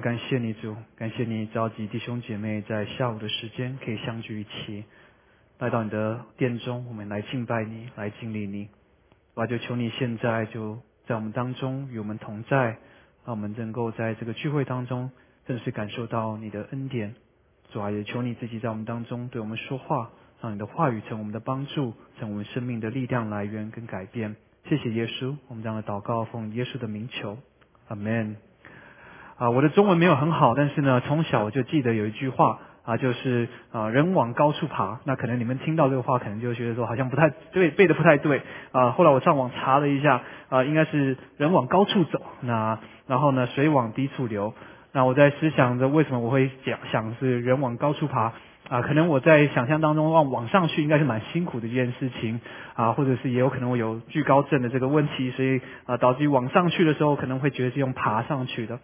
感谢你主，感谢你召集弟兄姐妹在下午的时间可以相聚一起，来到你的殿中，我们来敬拜你，来敬礼你。主啊，就求你现在就在我们当中与我们同在，让我们能够在这个聚会当中，正式感受到你的恩典。主啊，也求你自己在我们当中对我们说话，让你的话语成我们的帮助，成我们生命的力量来源跟改变。谢谢耶稣，我们这样的祷告奉耶稣的名求，阿门。啊，我的中文没有很好，但是呢，从小我就记得有一句话啊，就是啊，人往高处爬。那可能你们听到这个话，可能就觉得说好像不太对，背的不太对啊。后来我上网查了一下啊，应该是人往高处走，那然后呢，水往低处流。那我在思想着为什么我会讲想是人往高处爬啊？可能我在想象当中往往上去应该是蛮辛苦的一件事情啊，或者是也有可能我有惧高症的这个问题，所以啊，导致于往上去的时候可能会觉得是用爬上去的。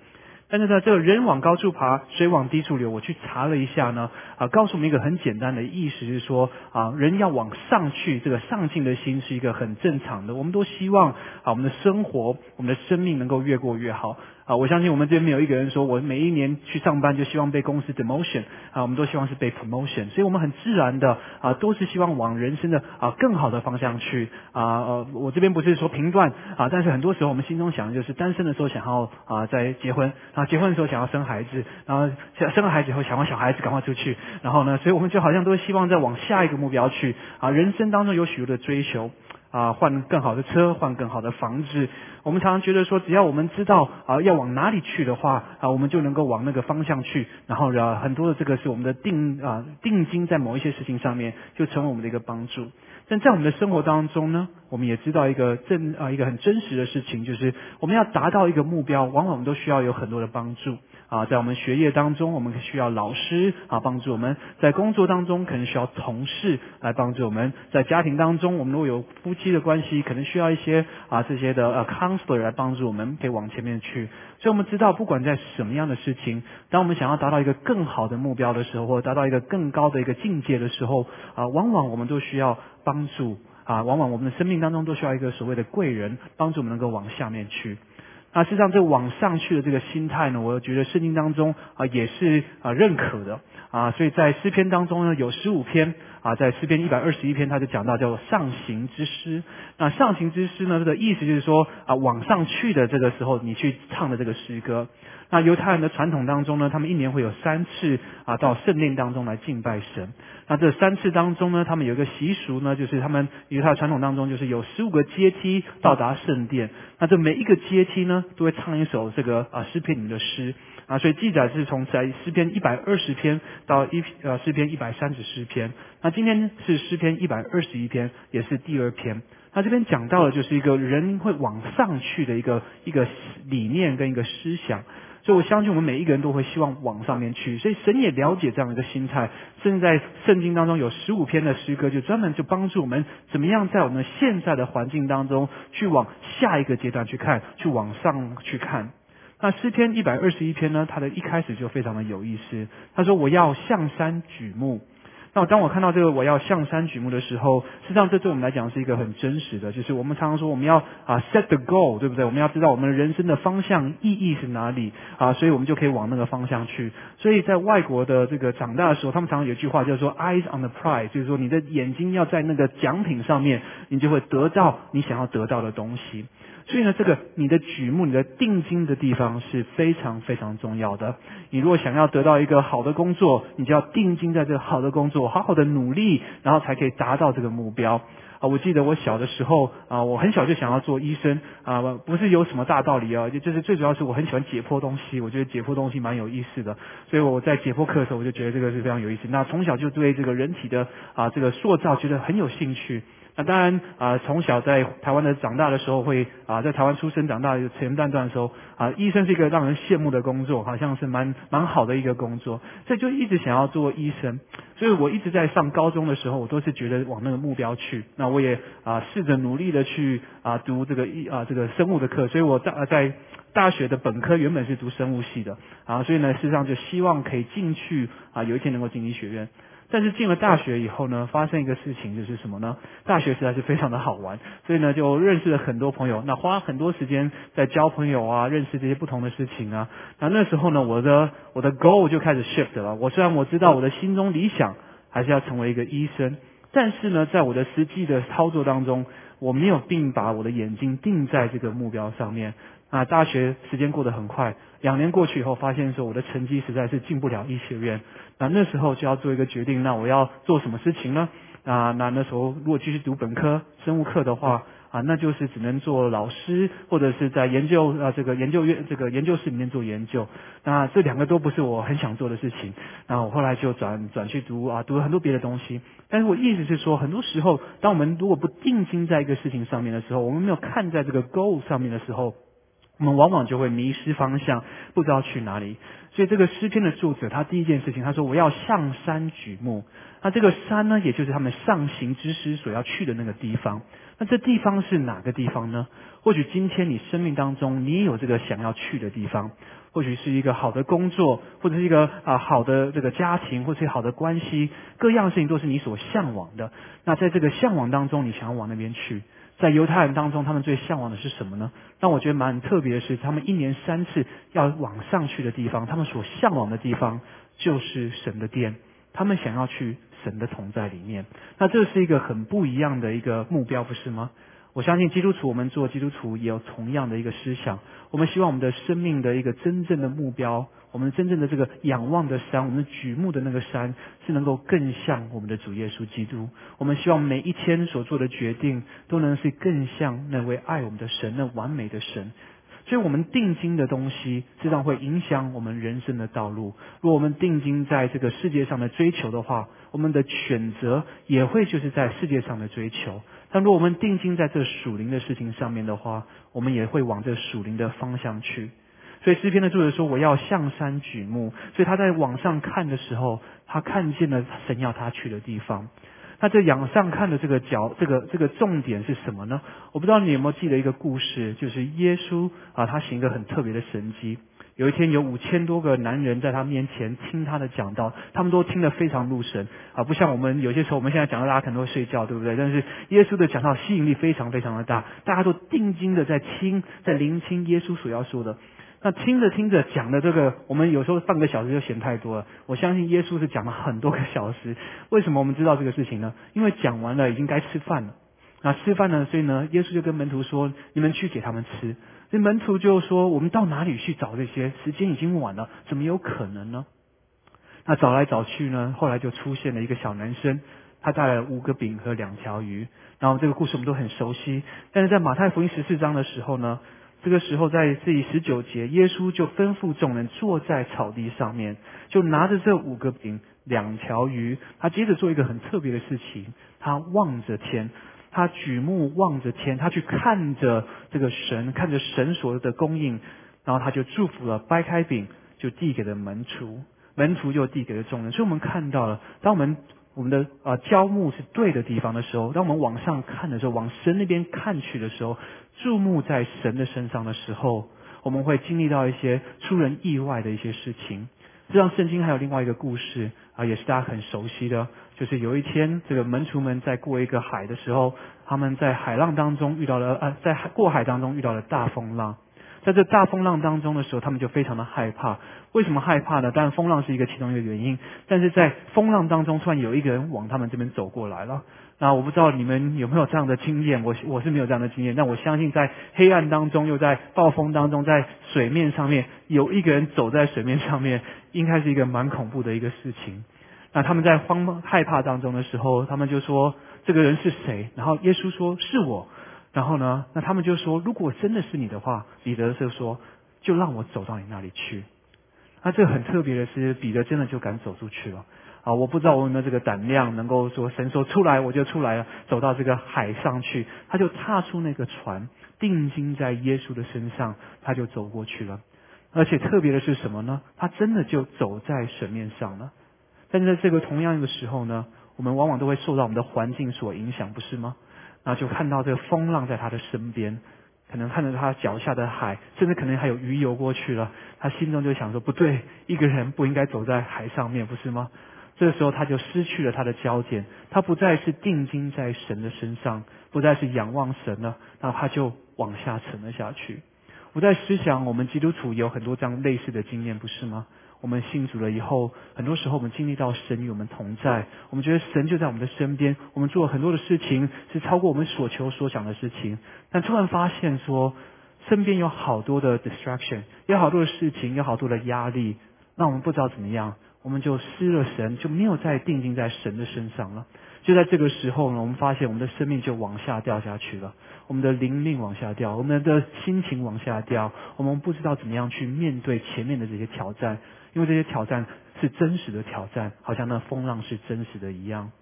但是呢，这个人往高处爬，水往低处流。我去查了一下呢，啊，告诉我们一个很简单的意思就是说，啊，人要往上去，这个上进的心是一个很正常的。我们都希望啊，我们的生活，我们的生命能够越过越好。啊，我相信我们这边没有一个人说我每一年去上班就希望被公司 demotion 啊，我们都希望是被 promotion，所以我们很自然的啊，都是希望往人生的啊更好的方向去啊。呃，我这边不是说评断啊，但是很多时候我们心中想的就是单身的时候想要啊再结婚，啊结婚的时候想要生孩子，然后生了孩子以后想要小孩子赶快出去，然后呢，所以我们就好像都希望在往下一个目标去啊。人生当中有许多的追求啊，换更好的车，换更好的房子。我们常常觉得说，只要我们知道啊要往哪里去的话啊，我们就能够往那个方向去。然后啊，很多的这个是我们的定啊定金在某一些事情上面，就成为我们的一个帮助。但在我们的生活当中呢，我们也知道一个真啊一个很真实的事情，就是我们要达到一个目标，往往我们都需要有很多的帮助。啊，在我们学业当中，我们需要老师啊帮助我们；在工作当中，可能需要同事来帮助我们；在家庭当中，我们如果有夫妻的关系，可能需要一些啊这些的呃 counselor 来帮助我们，可以往前面去。所以我们知道，不管在什么样的事情，当我们想要达到一个更好的目标的时候，或者达到一个更高的一个境界的时候，啊，往往我们都需要帮助啊，往往我们的生命当中都需要一个所谓的贵人帮助我们能够往下面去。那事实上，这往上去的这个心态呢，我觉得圣经当中啊也是啊认可的啊，所以在诗篇当中呢有十五篇啊，在诗篇一百二十一篇他就讲到叫做上行之诗。那上行之诗呢，这个意思就是说啊往上去的这个时候，你去唱的这个诗歌。那犹太人的传统当中呢，他们一年会有三次啊到圣殿当中来敬拜神。那这三次当中呢，他们有一个习俗呢，就是他们犹太传统当中就是有十五个阶梯到达圣殿。那这每一个阶梯呢，都会唱一首这个啊诗篇里的诗啊，所以记载是从在诗篇一百二十篇到一呃诗篇一百三十诗篇。那今天是诗篇一百二十一篇，也是第二篇。那这边讲到的就是一个人会往上去的一个一个理念跟一个思想。所以我相信我们每一个人都会希望往上面去，所以神也了解这样一个心态，甚至在圣经当中有十五篇的诗歌，就专门就帮助我们怎么样在我们现在的环境当中去往下一个阶段去看，去往上去看。那诗篇一百二十一篇呢，它的一开始就非常的有意思，他说我要向山举目。那当我看到这个我要向山举目的时候，实际上这对我们来讲是一个很真实的，就是我们常常说我们要啊 set the goal，对不对？我们要知道我们人生的方向意义是哪里啊，所以我们就可以往那个方向去。所以在外国的这个长大的时候，他们常常有一句话叫做 eyes on the prize，就是说你的眼睛要在那个奖品上面，你就会得到你想要得到的东西。所以呢，这个你的举目、你的定睛的地方是非常非常重要的。你如果想要得到一个好的工作，你就要定睛在这个好的工作，好好的努力，然后才可以达到这个目标。啊，我记得我小的时候啊，我很小就想要做医生啊，不是有什么大道理啊，就就是最主要是我很喜欢解剖东西，我觉得解剖东西蛮有意思的，所以我在解剖课的时候，我就觉得这个是非常有意思。那从小就对这个人体的啊这个塑造觉得很有兴趣。那当然啊，从小在台湾的长大的时候，会啊在台湾出生长大前半段的时候啊，医生是一个让人羡慕的工作，好像是蛮蛮好的一个工作，所以就一直想要做医生。所以我一直在上高中的时候，我都是觉得往那个目标去。那我也啊试着努力的去啊读这个医啊这个生物的课，所以我在在大学的本科原本是读生物系的啊，所以呢事实上就希望可以进去啊有一天能够进医学院。但是进了大学以后呢，发生一个事情就是什么呢？大学实在是非常的好玩，所以呢就认识了很多朋友，那花很多时间在交朋友啊，认识这些不同的事情啊。那那时候呢，我的我的 goal 就开始 shift 了。我虽然我知道我的心中理想还是要成为一个医生，但是呢，在我的实际的操作当中，我没有并把我的眼睛定在这个目标上面。啊，大学时间过得很快，两年过去以后，发现说我的成绩实在是进不了医学院。那那时候就要做一个决定，那我要做什么事情呢？啊，那那时候如果继续读本科生物课的话，啊，那就是只能做老师或者是在研究啊这个研究院这个研究室里面做研究。那这两个都不是我很想做的事情。那我后来就转转去读啊，读了很多别的东西。但是我意思是说，很多时候，当我们如果不定睛在一个事情上面的时候，我们没有看在这个 goal 上面的时候。我们往往就会迷失方向，不知道去哪里。所以这个诗篇的作者，他第一件事情，他说我要向山举目。那这个山呢，也就是他们上行之师所要去的那个地方。那这地方是哪个地方呢？或许今天你生命当中，你也有这个想要去的地方。或许是一个好的工作，或者是一个啊好的这个家庭，或者是好的关系，各样事情都是你所向往的。那在这个向往当中，你想要往那边去。在犹太人当中，他们最向往的是什么呢？让我觉得蛮特别的是，他们一年三次要往上去的地方，他们所向往的地方就是神的殿，他们想要去神的同在里面。那这是一个很不一样的一个目标，不是吗？我相信基督徒，我们做基督徒也有同样的一个思想。我们希望我们的生命的一个真正的目标，我们真正的这个仰望的山，我们举目的那个山，是能够更像我们的主耶稣基督。我们希望每一天所做的决定，都能是更像那位爱我们的神，那完美的神。所以，我们定睛的东西，实际上会影响我们人生的道路。如果我们定睛在这个世界上的追求的话，我们的选择也会就是在世界上的追求。但如果我们定睛在这属灵的事情上面的话，我们也会往这属灵的方向去。所以诗篇的作者说：“我要向山举目。”所以他在往上看的时候，他看见了神要他去的地方。那这仰上看的这个角，这个这个重点是什么呢？我不知道你有没有记得一个故事，就是耶稣啊，他行一个很特别的神迹。有一天，有五千多个男人在他面前听他的讲道，他们都听得非常入神啊，不像我们有些时候，我们现在讲到大家可能会睡觉，对不对？但是耶稣的讲道吸引力非常非常的大，大家都定睛的在听，在聆听耶稣所要说的。那听着听着讲的这个，我们有时候半个小时就嫌太多了。我相信耶稣是讲了很多个小时。为什么我们知道这个事情呢？因为讲完了，已经该吃饭了。那吃饭呢？所以呢，耶稣就跟门徒说：“你们去给他们吃。”那门徒就说：“我们到哪里去找这些？时间已经晚了，怎么有可能呢？”那找来找去呢，后来就出现了一个小男生，他带了五个饼和两条鱼。然后这个故事我们都很熟悉。但是在马太福音十四章的时候呢，这个时候在这十九节，耶稣就吩咐众人坐在草地上面，就拿着这五个饼、两条鱼，他接着做一个很特别的事情，他望着天。他举目望着天，他去看着这个神，看着神所的供应，然后他就祝福了，掰开饼就递给了门徒，门徒就递给了众人。所以我们看到了，当我们我们的呃焦目是对的地方的时候，当我们往上看的时候，往神那边看去的时候，注目在神的身上的时候，我们会经历到一些出人意外的一些事情。这样圣经还有另外一个故事啊，也是大家很熟悉的。就是有一天，这个门徒们在过一个海的时候，他们在海浪当中遇到了呃，在过海当中遇到了大风浪，在这大风浪当中的时候，他们就非常的害怕。为什么害怕呢？当然风浪是一个其中一个原因，但是在风浪当中，突然有一个人往他们这边走过来了。那我不知道你们有没有这样的经验，我我是没有这样的经验。但我相信在黑暗当中，又在暴风当中，在水面上面有一个人走在水面上面，应该是一个蛮恐怖的一个事情。那他们在慌害怕当中的时候，他们就说这个人是谁？然后耶稣说是我。然后呢，那他们就说如果真的是你的话，彼得就说就让我走到你那里去。那这很特别的是，彼得真的就敢走出去了。啊，我不知道我有没有这个胆量，能够说神说出来我就出来了，走到这个海上去，他就踏出那个船，定睛在耶稣的身上，他就走过去了。而且特别的是什么呢？他真的就走在水面上了。但是在这个同样的时候呢，我们往往都会受到我们的环境所影响，不是吗？那就看到这个风浪在他的身边。可能看着他脚下的海，甚至可能还有鱼游过去了，他心中就想说：不对，一个人不应该走在海上面，不是吗？这个时候他就失去了他的焦点，他不再是定睛在神的身上，不再是仰望神了，那他就往下沉了下去。我在思想，我们基督徒有很多这样类似的经验，不是吗？我们信主了以后，很多时候我们经历到神与我们同在，我们觉得神就在我们的身边，我们做很多的事情是超过我们所求所想的事情，但突然发现说，身边有好多的 distraction，有好多的事情，有好多的压力，让我们不知道怎么样，我们就失了神，就没有再定睛在神的身上了。就在这个时候呢，我们发现我们的生命就往下掉下去了，我们的灵命往下掉，我们的心情往下掉，我们不知道怎么样去面对前面的这些挑战。因为这些挑战是真实的挑战，好像那风浪是真实的一样。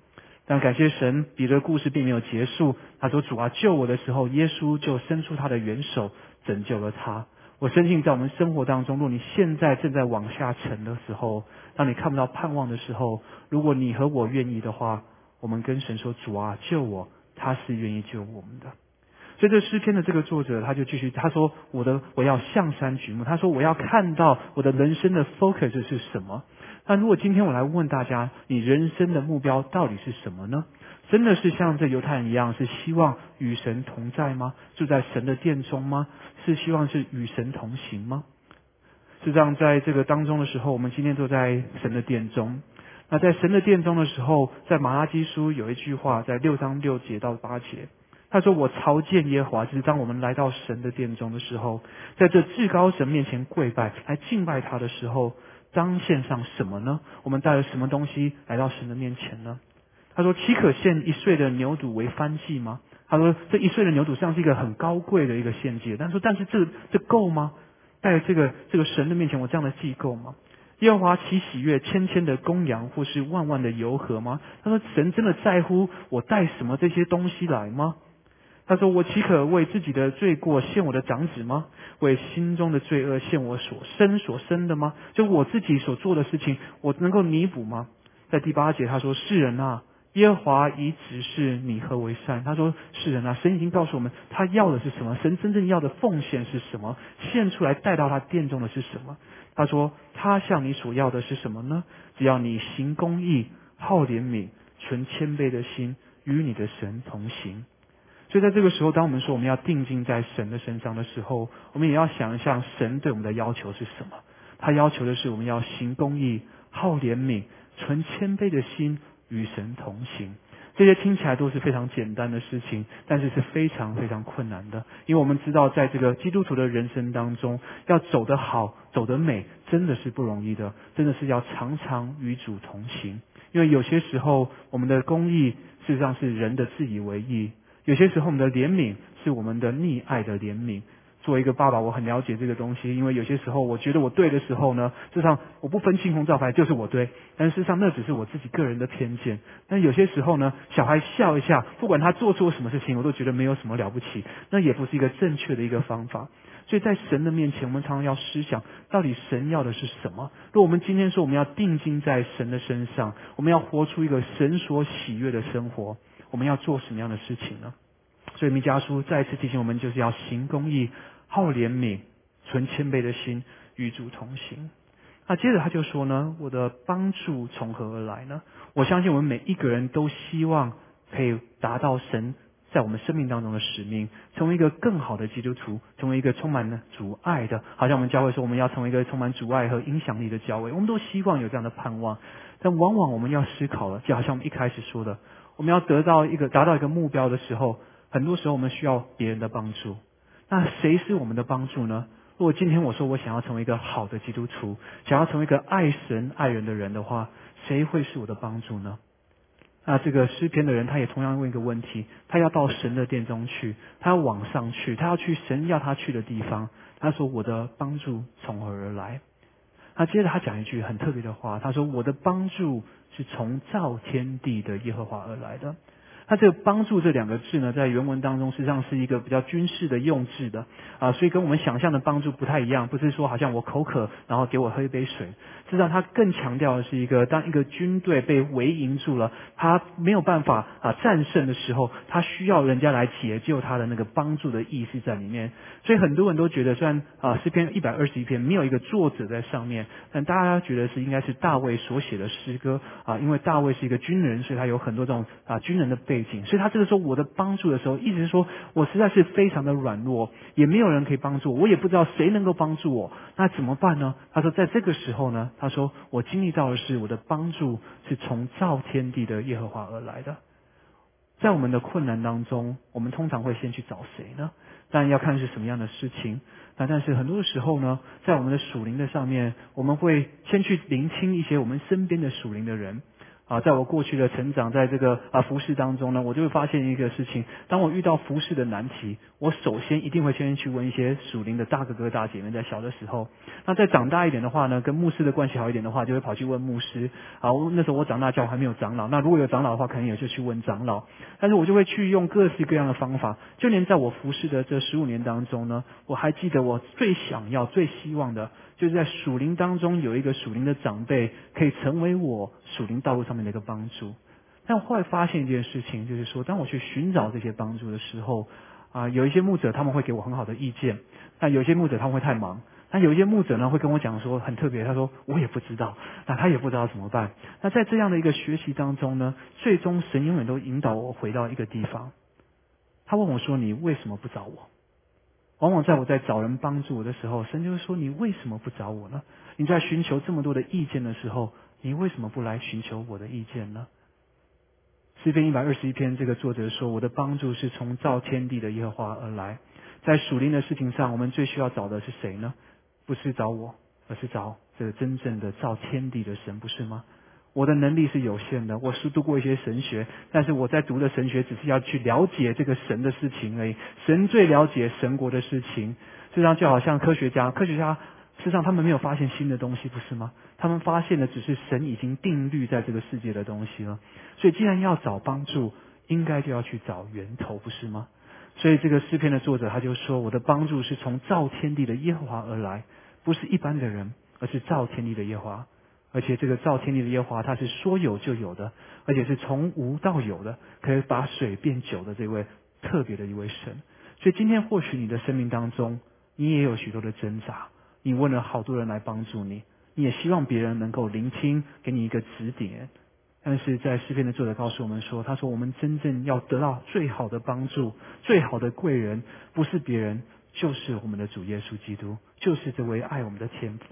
但感谢神，彼得的故事并没有结束。他说：“主啊，救我的时候，耶稣就伸出他的援手，拯救了他。”我深信，在我们生活当中，若你现在正在往下沉的时候，当你看不到盼望的时候，如果你和我愿意的话，我们跟神说：“主啊，救我！”他是愿意救我们的。所以这诗篇的这个作者，他就继续他说：“我的我要向山举目。”他说：“我要看到我的人生的 focus 是什么？”那如果今天我来问大家，你人生的目标到底是什么呢？真的是像这犹太人一样，是希望与神同在吗？住在神的殿中吗？是希望是与神同行吗？实际上，在这个当中的时候，我们今天都在神的殿中。那在神的殿中的时候，在马拉基书有一句话，在六章六节到八节。他说：“我朝见耶和华，就是当我们来到神的殿中的时候，在这至高神面前跪拜、来敬拜他的时候，当献上什么呢？我们带了什么东西来到神的面前呢？”他说：“岂可献一岁的牛犊为翻祭吗？”他说：“这一岁的牛犊像是一个很高贵的一个献祭。”但是，但是这这够吗？带这个这个神的面前，我这样的祭够吗？耶和华岂喜悦千千的公羊，或是万万的油和吗？他说：“神真的在乎我带什么这些东西来吗？”他说：“我岂可为自己的罪过献我的长子吗？为心中的罪恶献我所生所生的吗？就我自己所做的事情，我能够弥补吗？”在第八节他说：“世人啊，耶和华已指示你何为善。”他说：“世人啊，神已经告诉我们，他要的是什么？神真正要的奉献是什么？献出来带到他殿中的是什么？”他说：“他向你所要的是什么呢？只要你行公义、好怜悯、存谦卑的心，与你的神同行。”所以在这个时候，当我们说我们要定睛在神的身上的时候，我们也要想一想神对我们的要求是什么。他要求的是我们要行公义、好怜悯、存谦卑的心，与神同行。这些听起来都是非常简单的事情，但是是非常非常困难的。因为我们知道，在这个基督徒的人生当中，要走得好、走得美，真的是不容易的。真的是要常常与主同行。因为有些时候，我们的公义事实上是人的自以为意。有些时候，我们的怜悯是我们的溺爱的怜悯。作为一个爸爸，我很了解这个东西，因为有些时候我觉得我对的时候呢，事实上我不分青红皂白就是我对，但事实上那只是我自己个人的偏见。但有些时候呢，小孩笑一下，不管他做错什么事情，我都觉得没有什么了不起，那也不是一个正确的一个方法。所以在神的面前，我们常常要思想，到底神要的是什么？如果我们今天说我们要定睛在神的身上，我们要活出一个神所喜悦的生活。我们要做什么样的事情呢？所以弥迦书再一次提醒我们，就是要行公义、好怜悯、存谦卑的心，与主同行。那接着他就说呢：“我的帮助从何而来呢？”我相信我们每一个人都希望可以达到神在我们生命当中的使命，成为一个更好的基督徒，成为一个充满了主爱的。好像我们教会说，我们要成为一个充满主爱和影响力的教会，我们都希望有这样的盼望。但往往我们要思考了，就好像我们一开始说的。我们要得到一个达到一个目标的时候，很多时候我们需要别人的帮助。那谁是我们的帮助呢？如果今天我说我想要成为一个好的基督徒，想要成为一个爱神爱人的人的话，谁会是我的帮助呢？那这个诗篇的人他也同样问一个问题：他要到神的殿中去，他要往上去，他要去神要他去的地方。他说：“我的帮助从何而来？”那接着他讲一句很特别的话，他说：“我的帮助是从造天地的耶和华而来的。”他这个“帮助”这两个字呢，在原文当中实际上是一个比较军事的用字的啊，所以跟我们想象的帮助不太一样。不是说好像我口渴，然后给我喝一杯水。实际上，他更强调的是一个，当一个军队被围营住了，他没有办法啊战胜的时候，他需要人家来解救他的那个帮助的意思在里面。所以很多人都觉得，虽然啊诗篇一百二十一篇没有一个作者在上面，但大家觉得是应该是大卫所写的诗歌啊，因为大卫是一个军人，所以他有很多这种啊军人的背景。所以他这个时候我的帮助的时候，意思是说我实在是非常的软弱，也没有人可以帮助我，我也不知道谁能够帮助我，那怎么办呢？他说在这个时候呢。他说：“我经历到的是，我的帮助是从造天地的耶和华而来的。在我们的困难当中，我们通常会先去找谁呢？当然要看是什么样的事情。那但是很多的时候呢，在我们的属灵的上面，我们会先去聆听一些我们身边的属灵的人。”啊，在我过去的成长，在这个啊服饰当中呢，我就会发现一个事情：当我遇到服饰的难题，我首先一定会先去问一些属灵的大哥哥大姐妹。在小的时候，那再长大一点的话呢，跟牧师的关系好一点的话，就会跑去问牧师。啊，那时候我长大教还没有长老，那如果有长老的话，可能也就去问长老。但是我就会去用各式各样的方法。就连在我服侍的这十五年当中呢，我还记得我最想要、最希望的。就是在属灵当中有一个属灵的长辈，可以成为我属灵道路上面的一个帮助。但我后来发现一件事情，就是说，当我去寻找这些帮助的时候，啊，有一些牧者他们会给我很好的意见，但有一些牧者他们会太忙，那有一些牧者呢会跟我讲说很特别，他说我也不知道，那他也不知道怎么办。那在这样的一个学习当中呢，最终神永远都引导我回到一个地方。他问我说：“你为什么不找我？”往往在我在找人帮助我的时候，神就会说：“你为什么不找我呢？你在寻求这么多的意见的时候，你为什么不来寻求我的意见呢？”诗篇一百二十一篇，这个作者说：“我的帮助是从造天地的耶和华而来。”在属灵的事情上，我们最需要找的是谁呢？不是找我，而是找这个真正的造天地的神，不是吗？我的能力是有限的，我是读过一些神学，但是我在读的神学只是要去了解这个神的事情而已。神最了解神国的事情，实际上就好像科学家，科学家实际上他们没有发现新的东西，不是吗？他们发现的只是神已经定律在这个世界的东西了。所以，既然要找帮助，应该就要去找源头，不是吗？所以，这个诗篇的作者他就说：“我的帮助是从造天地的耶和华而来，不是一般的人，而是造天地的耶和华。”而且这个造天地的耶和华，他是说有就有的，而且是从无到有的，可以把水变酒的这位特别的一位神。所以今天或许你的生命当中，你也有许多的挣扎，你问了好多人来帮助你，你也希望别人能够聆听，给你一个指点。但是在诗篇的作者告诉我们说，他说我们真正要得到最好的帮助、最好的贵人，不是别人，就是我们的主耶稣基督，就是这位爱我们的天父。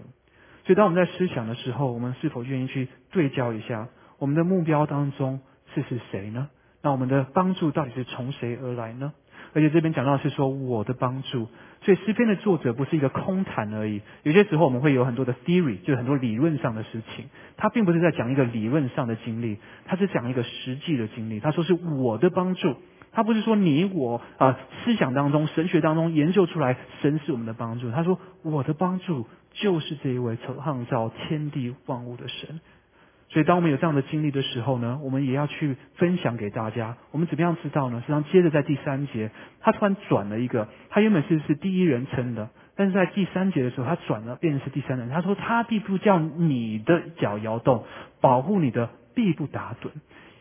所以，当我们在思想的时候，我们是否愿意去对焦一下我们的目标当中是是谁呢？那我们的帮助到底是从谁而来呢？而且这边讲到是说我的帮助，所以诗篇的作者不是一个空谈而已。有些时候我们会有很多的 theory，就是很多理论上的事情，他并不是在讲一个理论上的经历，他是讲一个实际的经历。他说是我的帮助。他不是说你我啊思想当中、神学当中研究出来神是我们的帮助。他说我的帮助就是这一位创造天地万物的神。所以当我们有这样的经历的时候呢，我们也要去分享给大家。我们怎么样知道呢？实际上接着在第三节，他突然转了一个，他原本是是第一人称的，但是在第三节的时候，他转了变成是第三人。他说他必不叫你的脚摇动，保护你的必不打盹。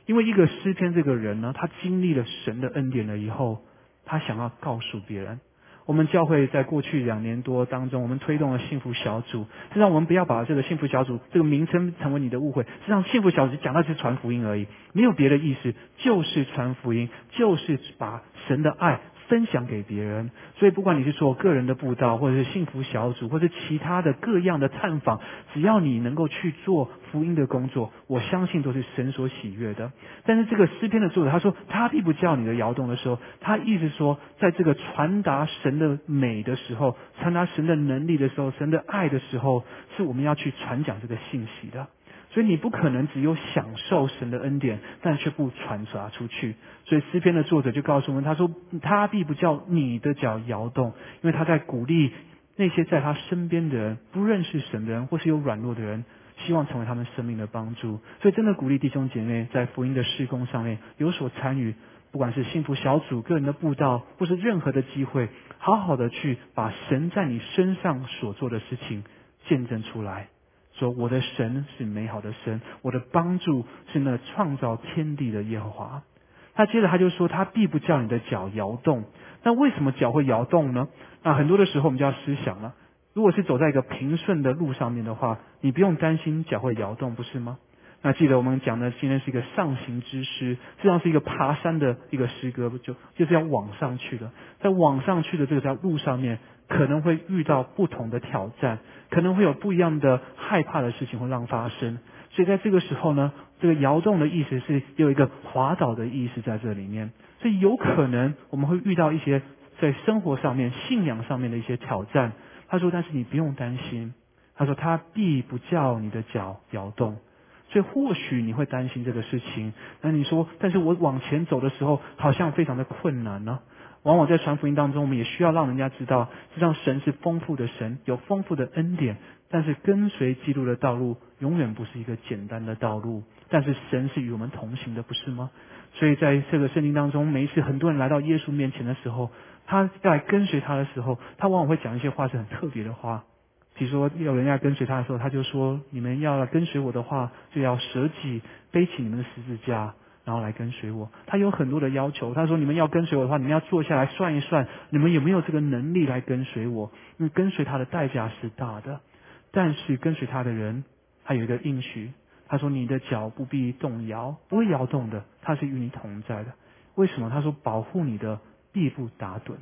因为一个诗篇这个人呢，他经历了神的恩典了以后，他想要告诉别人。我们教会在过去两年多当中，我们推动了幸福小组，实际上我们不要把这个幸福小组这个名称成为你的误会，实际上幸福小组讲到是传福音而已，没有别的意思，就是传福音，就是把神的爱。分享给别人，所以不管你是做个人的布道，或者是幸福小组，或者其他的各样的探访，只要你能够去做福音的工作，我相信都是神所喜悦的。但是这个诗篇的作者他说，他并不叫你的摇动的时候，他意思说，在这个传达神的美的时候，传达神的能力的时候，神的爱的时候，是我们要去传讲这个信息的。所以你不可能只有享受神的恩典，但却不传达出去。所以诗篇的作者就告诉我们，他说他必不叫你的脚摇动，因为他在鼓励那些在他身边的人，不认识神的人，或是有软弱的人，希望成为他们生命的帮助。所以，真的鼓励弟兄姐妹在福音的施工上面有所参与，不管是幸福小组、个人的布道，或是任何的机会，好好的去把神在你身上所做的事情见证出来。说我的神是美好的神，我的帮助是那创造天地的耶和华。他接着他就说，他必不叫你的脚摇动。那为什么脚会摇动呢？那很多的时候我们就要思想了。如果是走在一个平顺的路上面的话，你不用担心脚会摇动，不是吗？那记得我们讲的今天是一个上行之诗，实际上是一个爬山的一个诗歌，就就是要往上去的。在往上去的这个条路上面，可能会遇到不同的挑战，可能会有不一样的害怕的事情会让发生。所以在这个时候呢，这个摇动的意思是有一个滑倒的意思在这里面。所以有可能我们会遇到一些在生活上面、信仰上面的一些挑战。他说：“但是你不用担心。”他说：“他必不叫你的脚摇动。”所以或许你会担心这个事情。那你说：“但是我往前走的时候，好像非常的困难呢。”往往在传福音当中，我们也需要让人家知道，实际上神是丰富的神，有丰富的恩典。但是跟随基督的道路，永远不是一个简单的道路。但是神是与我们同行的，不是吗？所以在这个圣经当中，每一次很多人来到耶稣面前的时候，他要来跟随他的时候，他往往会讲一些话是很特别的话。比如说，有人要跟随他的时候，他就说：“你们要跟随我的话，就要舍己，背起你们的十字架。”然后来跟随我，他有很多的要求。他说：“你们要跟随我的话，你们要坐下来算一算，你们有没有这个能力来跟随我？因为跟随他的代价是大的。但是跟随他的人，他有一个应许。他说：你的脚不必动摇，不会摇动的。他是与你同在的。为什么？他说：保护你的必不打盹。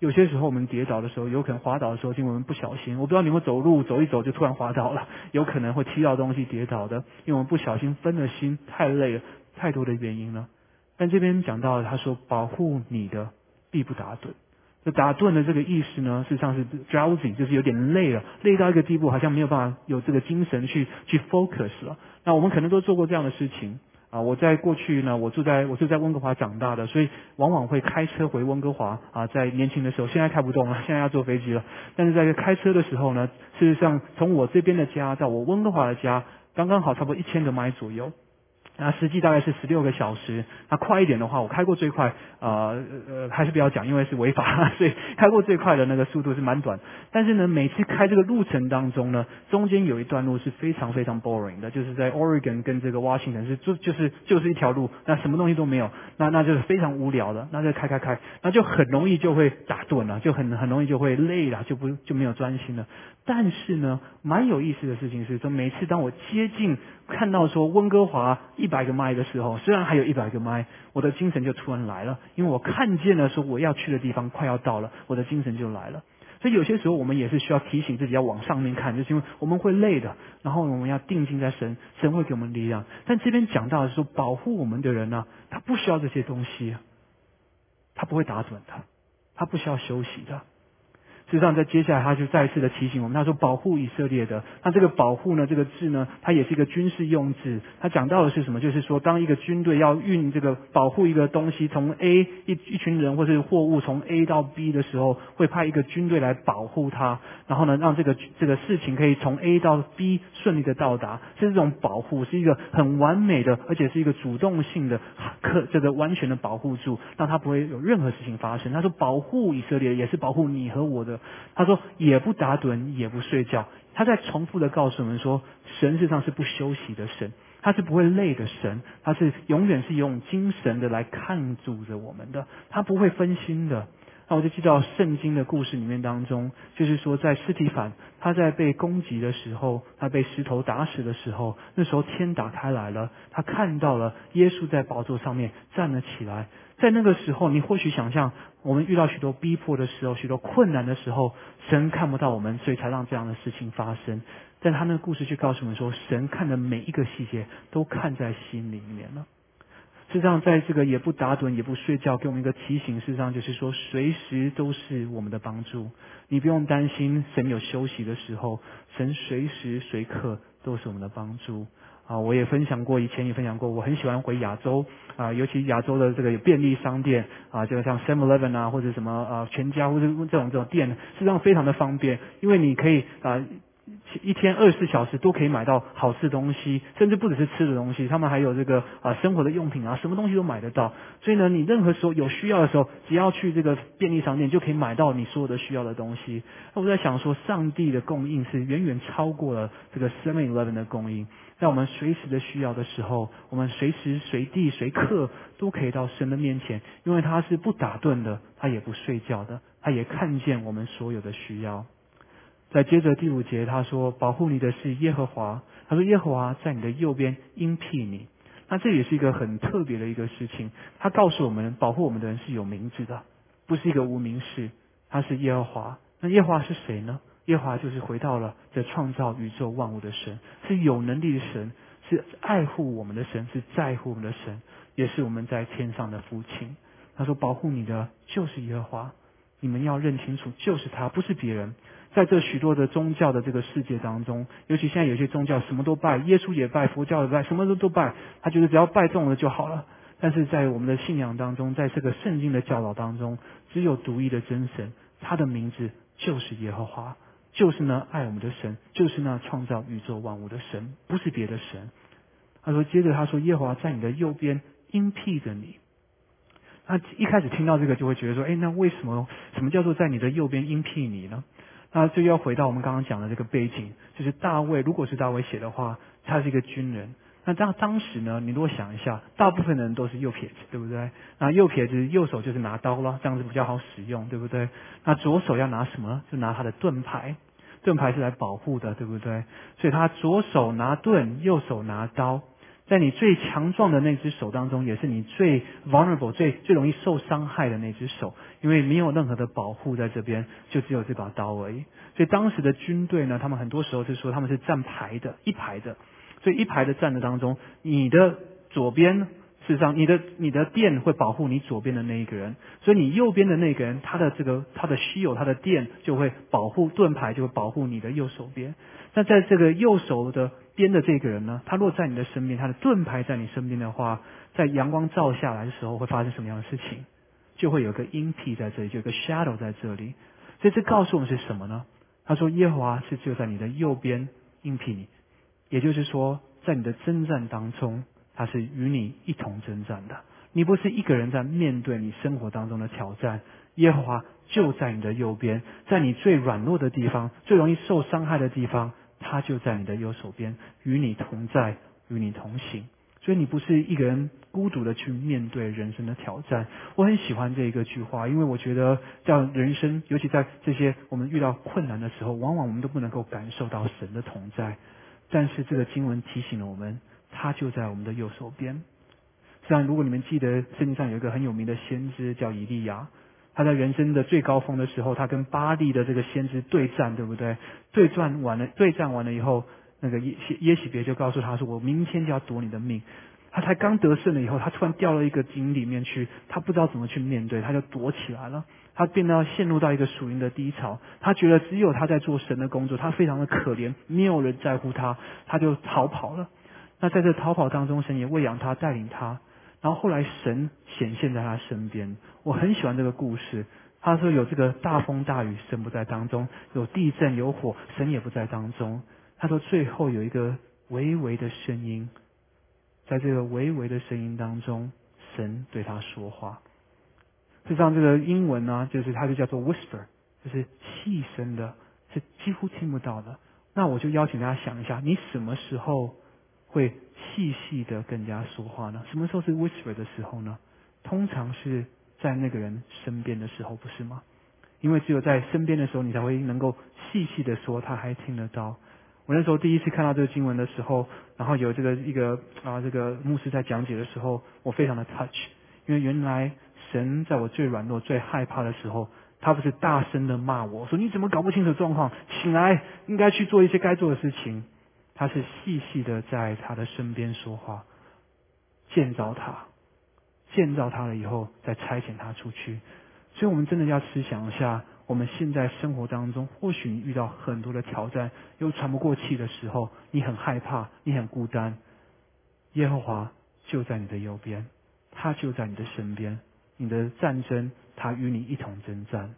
有些时候我们跌倒的时候，有可能滑倒的时候，因为我们不小心。我不知道你们走路走一走就突然滑倒了，有可能会踢到东西跌倒的，因为我们不小心分了心，太累了。”太多的原因了，但这边讲到他说保护你的必不打盹。这打盹的这个意思呢，事实上是 drowsy，就是有点累了，累到一个地步，好像没有办法有这个精神去去 focus 了。那我们可能都做过这样的事情啊。我在过去呢，我住在我是在温哥华长大的，所以往往会开车回温哥华啊。在年轻的时候，现在开不动了，现在要坐飞机了。但是在开车的时候呢，事实上从我这边的家到我温哥华的家，刚刚好差不多一千个迈左右。那实际大概是十六个小时。那快一点的话，我开过最快，呃呃，还是不要讲，因为是违法，所以开过最快的那个速度是蛮短。但是呢，每次开这个路程当中呢，中间有一段路是非常非常 boring 的，就是在 Oregon 跟这个 Washington 是就就是就是一条路，那什么东西都没有，那那就是非常无聊的。那就开开开，那就很容易就会打盹了，就很很容易就会累了，就不就没有专心了。但是呢，蛮有意思的事情是，说每次当我接近。看到说温哥华一百个麦的时候，虽然还有一百个麦，我的精神就突然来了，因为我看见了说我要去的地方快要到了，我的精神就来了。所以有些时候我们也是需要提醒自己要往上面看，就是因为我们会累的，然后我们要定睛在神，神会给我们力量。但这边讲到的是说，保护我们的人呢，他不需要这些东西，他不会打盹的，他不需要休息的。实际上，在接下来他就再次的提醒我们，他说保护以色列的。那这个保护呢，这个字呢，它也是一个军事用字。他讲到的是什么？就是说，当一个军队要运这个保护一个东西从 A 一一群人或是货物从 A 到 B 的时候，会派一个军队来保护它，然后呢，让这个这个事情可以从 A 到 B 顺利的到达。是这种保护是一个很完美的，而且是一个主动性的，可这个完全的保护住，让他不会有任何事情发生。他说保护以色列也是保护你和我的。他说也不打盹，也不睡觉。他在重复的告诉我们说，神实际上是不休息的神，他是不会累的神，他是永远是用精神的来看住着我们的，他不会分心的。那我就记到圣经的故事里面当中，就是说在尸体反他在被攻击的时候，他被石头打死的时候，那时候天打开来了，他看到了耶稣在宝座上面站了起来。在那个时候，你或许想象，我们遇到许多逼迫的时候，许多困难的时候，神看不到我们，所以才让这样的事情发生。但他那个故事却告诉我们说，神看的每一个细节都看在心里面了。事实上，在这个也不打盹也不睡觉，给我们一个提醒，事实上就是说，随时都是我们的帮助。你不用担心神有休息的时候，神随时随刻都是我们的帮助。啊，我也分享过，以前也分享过，我很喜欢回亚洲啊，尤其亚洲的这个有便利商店啊，就像 Seven Eleven 啊，或者什么啊全家或者这种这种店，实际上非常的方便，因为你可以啊。一天二十四小时都可以买到好吃的东西，甚至不只是吃的东西，他们还有这个啊生活的用品啊，什么东西都买得到。所以呢，你任何时候有需要的时候，只要去这个便利商店就可以买到你所有的需要的东西。那我在想说，上帝的供应是远远超过了这个 Seven Eleven 的供应，在我们随时的需要的时候，我们随时随地随刻都可以到神的面前，因为他是不打盹的，他也不睡觉的，他也看见我们所有的需要。再接着第五节，他说：“保护你的是耶和华。”他说：“耶和华在你的右边，应庇你。”那这也是一个很特别的一个事情。他告诉我们，保护我们的人是有名字的，不是一个无名氏。他是耶和华。那耶和华是谁呢？耶和华就是回到了这创造宇宙万物的神，是有能力的神，是爱护我们的神，是在乎我们的神，也是我们在天上的父亲。他说：“保护你的就是耶和华。你们要认清楚，就是他，不是别人。”在这许多的宗教的这个世界当中，尤其现在有些宗教什么都拜，耶稣也拜，佛教也拜，什么都都拜，他觉得只要拜中了就好了。但是在我们的信仰当中，在这个圣经的教导当中，只有独一的真神，他的名字就是耶和华，就是那爱我们的神，就是那创造宇宙万物的神，不是别的神。他说，接着他说，耶和华在你的右边，应庇着你。那一开始听到这个，就会觉得说，哎，那为什么什么叫做在你的右边应庇你呢？那就要回到我们刚刚讲的这个背景，就是大卫，如果是大卫写的话，他是一个军人。那当当时呢，你如果想一下，大部分的人都是右撇子，对不对？那右撇子右手就是拿刀了，这样子比较好使用，对不对？那左手要拿什么？就拿他的盾牌，盾牌是来保护的，对不对？所以他左手拿盾，右手拿刀。在你最强壮的那只手当中，也是你最 vulnerable、最最容易受伤害的那只手，因为没有任何的保护在这边，就只有这把刀而已。所以当时的军队呢，他们很多时候是说他们是站排的，一排的。所以一排的站的当中，你的左边事实上，你的你的电会保护你左边的那一个人，所以你右边的那个人，他的这个他的虚有他的电就会保护盾牌，就会保护你的右手边。那在这个右手的。边的这个人呢，他落在你的身边，他的盾牌在你身边的话，在阳光照下来的时候，会发生什么样的事情？就会有个阴蔽在这里，就有个 shadow 在这里。所以这告诉我们是什么呢？他说耶和华是就在你的右边阴蔽你，也就是说，在你的征战当中，他是与你一同征战的。你不是一个人在面对你生活当中的挑战，耶和华就在你的右边，在你最软弱的地方、最容易受伤害的地方。他就在你的右手边，与你同在，与你同行。所以你不是一个人孤独的去面对人生的挑战。我很喜欢这一个句话，因为我觉得，在人生，尤其在这些我们遇到困难的时候，往往我们都不能够感受到神的同在。但是这个经文提醒了我们，他就在我们的右手边。实际上，如果你们记得，圣经上有一个很有名的先知叫以利亚。他在人生的最高峰的时候，他跟巴利的这个先知对战，对不对？对战完了，对战完了以后，那个耶耶喜别就告诉他说：“我明天就要夺你的命。”他才刚得胜了以后，他突然掉了一个井里面去，他不知道怎么去面对，他就躲起来了。他变得陷入到一个属灵的低潮，他觉得只有他在做神的工作，他非常的可怜，没有人在乎他，他就逃跑了。那在这逃跑当中，神也喂养他，带领他。然后后来神显现在他身边，我很喜欢这个故事。他说有这个大风大雨，神不在当中；有地震有火，神也不在当中。他说最后有一个微微的声音，在这个微微的声音当中，神对他说话。事实上这个英文呢，就是它就叫做 whisper，就是细声的，是几乎听不到的。那我就邀请大家想一下，你什么时候？会细细的跟人家说话呢？什么时候是 whisper 的时候呢？通常是在那个人身边的时候，不是吗？因为只有在身边的时候，你才会能够细细的说，他还听得到。我那时候第一次看到这个经文的时候，然后有这个一个啊，这个牧师在讲解的时候，我非常的 touch，因为原来神在我最软弱、最害怕的时候，他不是大声的骂我说：“你怎么搞不清楚状况？醒来，应该去做一些该做的事情。”他是细细的在他的身边说话，建造他，建造他了以后再差遣他出去。所以，我们真的要思想一下，我们现在生活当中，或许你遇到很多的挑战，又喘不过气的时候，你很害怕，你很孤单。耶和华就在你的右边，他就在你的身边，你的战争他与你一同征战。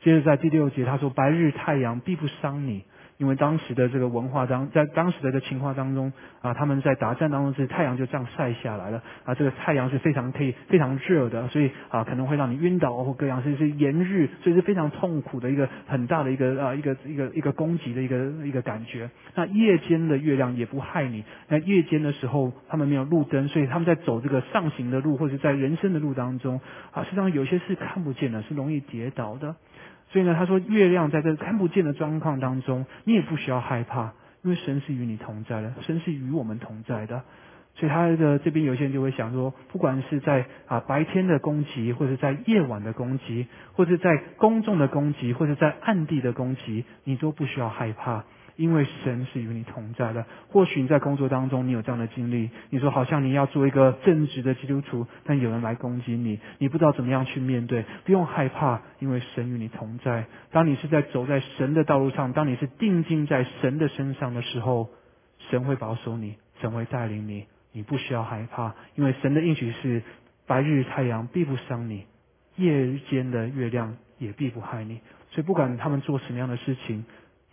接着在第六节他说：“白日太阳必不伤你。”因为当时的这个文化当，在当时的这情况当中啊，他们在打战当中是太阳就这样晒下来了啊，这个太阳是非常可以非常热的，所以啊可能会让你晕倒或各样，所以是炎日，所以是非常痛苦的一个很大的一个啊一个一个一个攻击的一个一个感觉。那夜间的月亮也不害你，那夜间的时候他们没有路灯，所以他们在走这个上行的路或者在人生的路当中啊，实际上有些是看不见的，是容易跌倒的。所以呢，他说月亮在这看不见的状况当中，你也不需要害怕，因为神是与你同在的，神是与我们同在的。所以他的这边有些人就会想说，不管是在啊白天的攻击，或者在夜晚的攻击，或者在公众的攻击，或者在暗地的攻击，你都不需要害怕。因为神是与你同在的，或许你在工作当中你有这样的经历，你说好像你要做一个正直的基督徒，但有人来攻击你，你不知道怎么样去面对，不用害怕，因为神与你同在。当你是在走在神的道路上，当你是定睛在神的身上的时候，神会保守你，神会带领你，你不需要害怕，因为神的应许是白日太阳必不伤你，夜间的月亮也必不害你。所以不管他们做什么样的事情。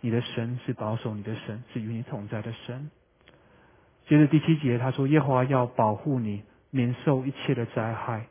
你的神是保守你的神，是与你同在的神。接着第七节，他说：“耶和华要保护你，免受一切的灾害。”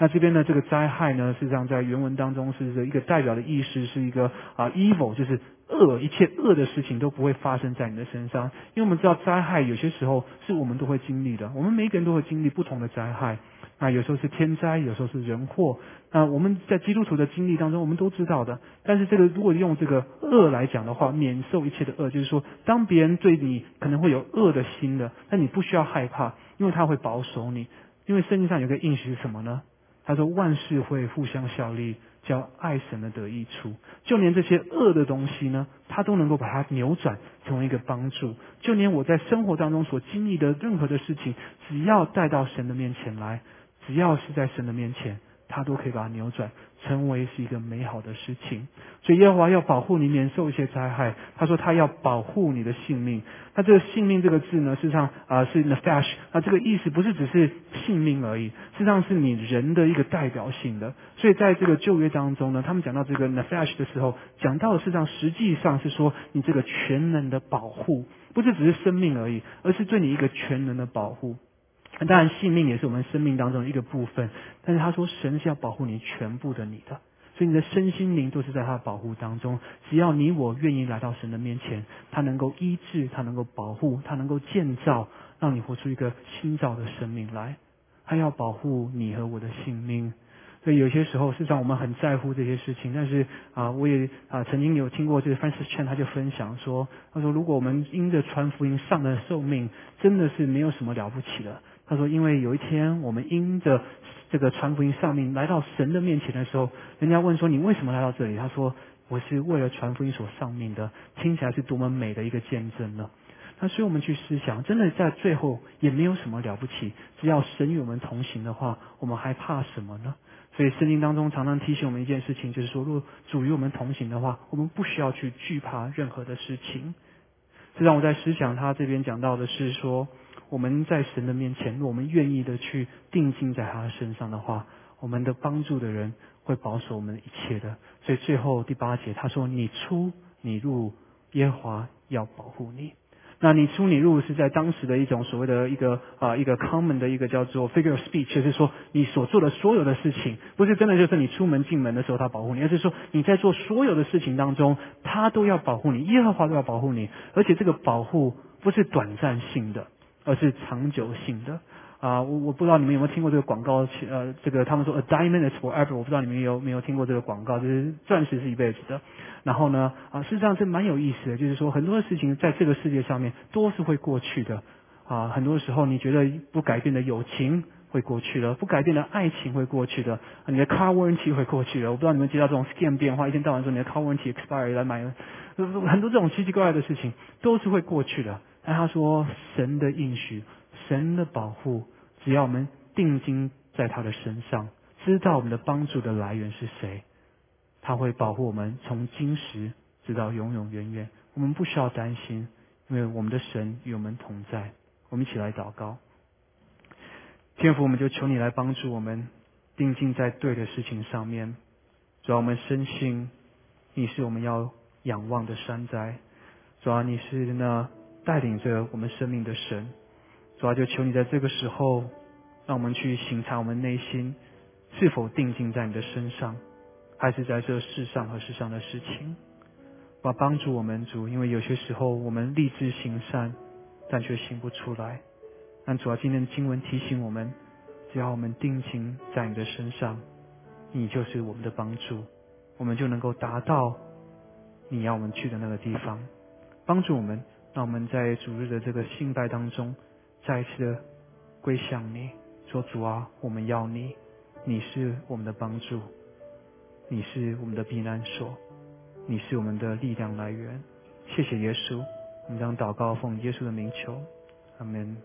那这边呢，这个灾害呢，实际上在原文当中是一个代表的意思，是一个啊，evil，就是恶，一切恶的事情都不会发生在你的身上。因为我们知道灾害有些时候是我们都会经历的，我们每个人都会经历不同的灾害。啊，有时候是天灾，有时候是人祸。啊我们在基督徒的经历当中，我们都知道的。但是这个如果用这个恶来讲的话，免受一切的恶，就是说，当别人对你可能会有恶的心的，那你不需要害怕，因为他会保守你。因为圣经上有个应许是什么呢？他说万事会互相效力，叫爱神的得益处。就连这些恶的东西呢，他都能够把它扭转成为一个帮助。就连我在生活当中所经历的任何的事情，只要带到神的面前来。只要是在神的面前，他都可以把它扭转，成为是一个美好的事情。所以耶和华要保护你免受一些灾害。他说他要保护你的性命。那这个性命这个字呢，事实上啊是 nefesh，那这个意思不是只是性命而已，事实上是你人的一个代表性的。所以在这个旧约当中呢，他们讲到这个 nefesh 的时候，讲到的事实上实际上是说你这个全能的保护，不是只是生命而已，而是对你一个全能的保护。那当然，性命也是我们生命当中的一个部分。但是他说，神是要保护你全部的你的，所以你的身心灵都是在他的保护当中。只要你我愿意来到神的面前，他能够医治，他能够保护，他能够建造，让你活出一个新造的生命来。他要保护你和我的性命。所以有些时候，事实上我们很在乎这些事情。但是啊，我也啊曾经有听过这个 Francis Chan，他就分享说，他说如果我们因着传福音上的寿命，真的是没有什么了不起的。他说：“因为有一天，我们因着这个传福音上命来到神的面前的时候，人家问说：‘你为什么来到这里？’他说：‘我是为了传福音所上命的。’听起来是多么美的一个见证呢？那所以我们去思想，真的在最后也没有什么了不起。只要神与我们同行的话，我们还怕什么呢？所以圣经当中常常提醒我们一件事情，就是说，若主与我们同行的话，我们不需要去惧怕任何的事情。这让我在思想他这边讲到的是说。”我们在神的面前，我们愿意的去定睛在他身上的话，我们的帮助的人会保守我们一切的。所以最后第八节他说：“你出你入，耶和华要保护你。”那你出你入是在当时的一种所谓的一个啊一个 common 的一个叫做 figure of speech，就是说你所做的所有的事情，不是真的就是你出门进门的时候他保护你，而是说你在做所有的事情当中，他都要保护你，耶和华都要保护你，而且这个保护不是短暂性的。而是长久性的啊！我我不知道你们有没有听过这个广告，呃，这个他们说 “a diamond is forever”，我不知道你们有没有听过这个广告，就是钻石是一辈子的。然后呢，啊，事实上是蛮有意思的，就是说很多的事情在这个世界上面都是会过去的啊。很多时候你觉得不改变的友情会过去了，不改变的爱情会过去的，你的 car warranty 会过去了。我不知道你们接到这种 scam 电话，一天到晚说你的 car warranty expire 来买，很多这种奇奇怪怪的事情都是会过去的。但他说，神的应许，神的保护，只要我们定睛在他的身上，知道我们的帮助的来源是谁，他会保护我们从今时直到永永远远。我们不需要担心，因为我们的神与我们同在。我们一起来祷告。天父，我们就求你来帮助我们，定睛在对的事情上面。主要我们深信你是我们要仰望的山寨，主要你是那带领着我们生命的神。主要就求你在这个时候，让我们去省察我们内心是否定睛在你的身上，还是在这世上和世上的事情。把帮助我们主，因为有些时候我们立志行善，但却行不出来。但主要今天的经文提醒我们，只要我们定睛在你的身上，你就是我们的帮助，我们就能够达到你要我们去的那个地方。帮助我们，让我们在主日的这个信拜当中，再一次的归向你，说主啊，我们要你，你是我们的帮助，你是我们的避难所。你是我们的力量来源，谢谢耶稣。我们将祷告奉耶稣的名求，阿门。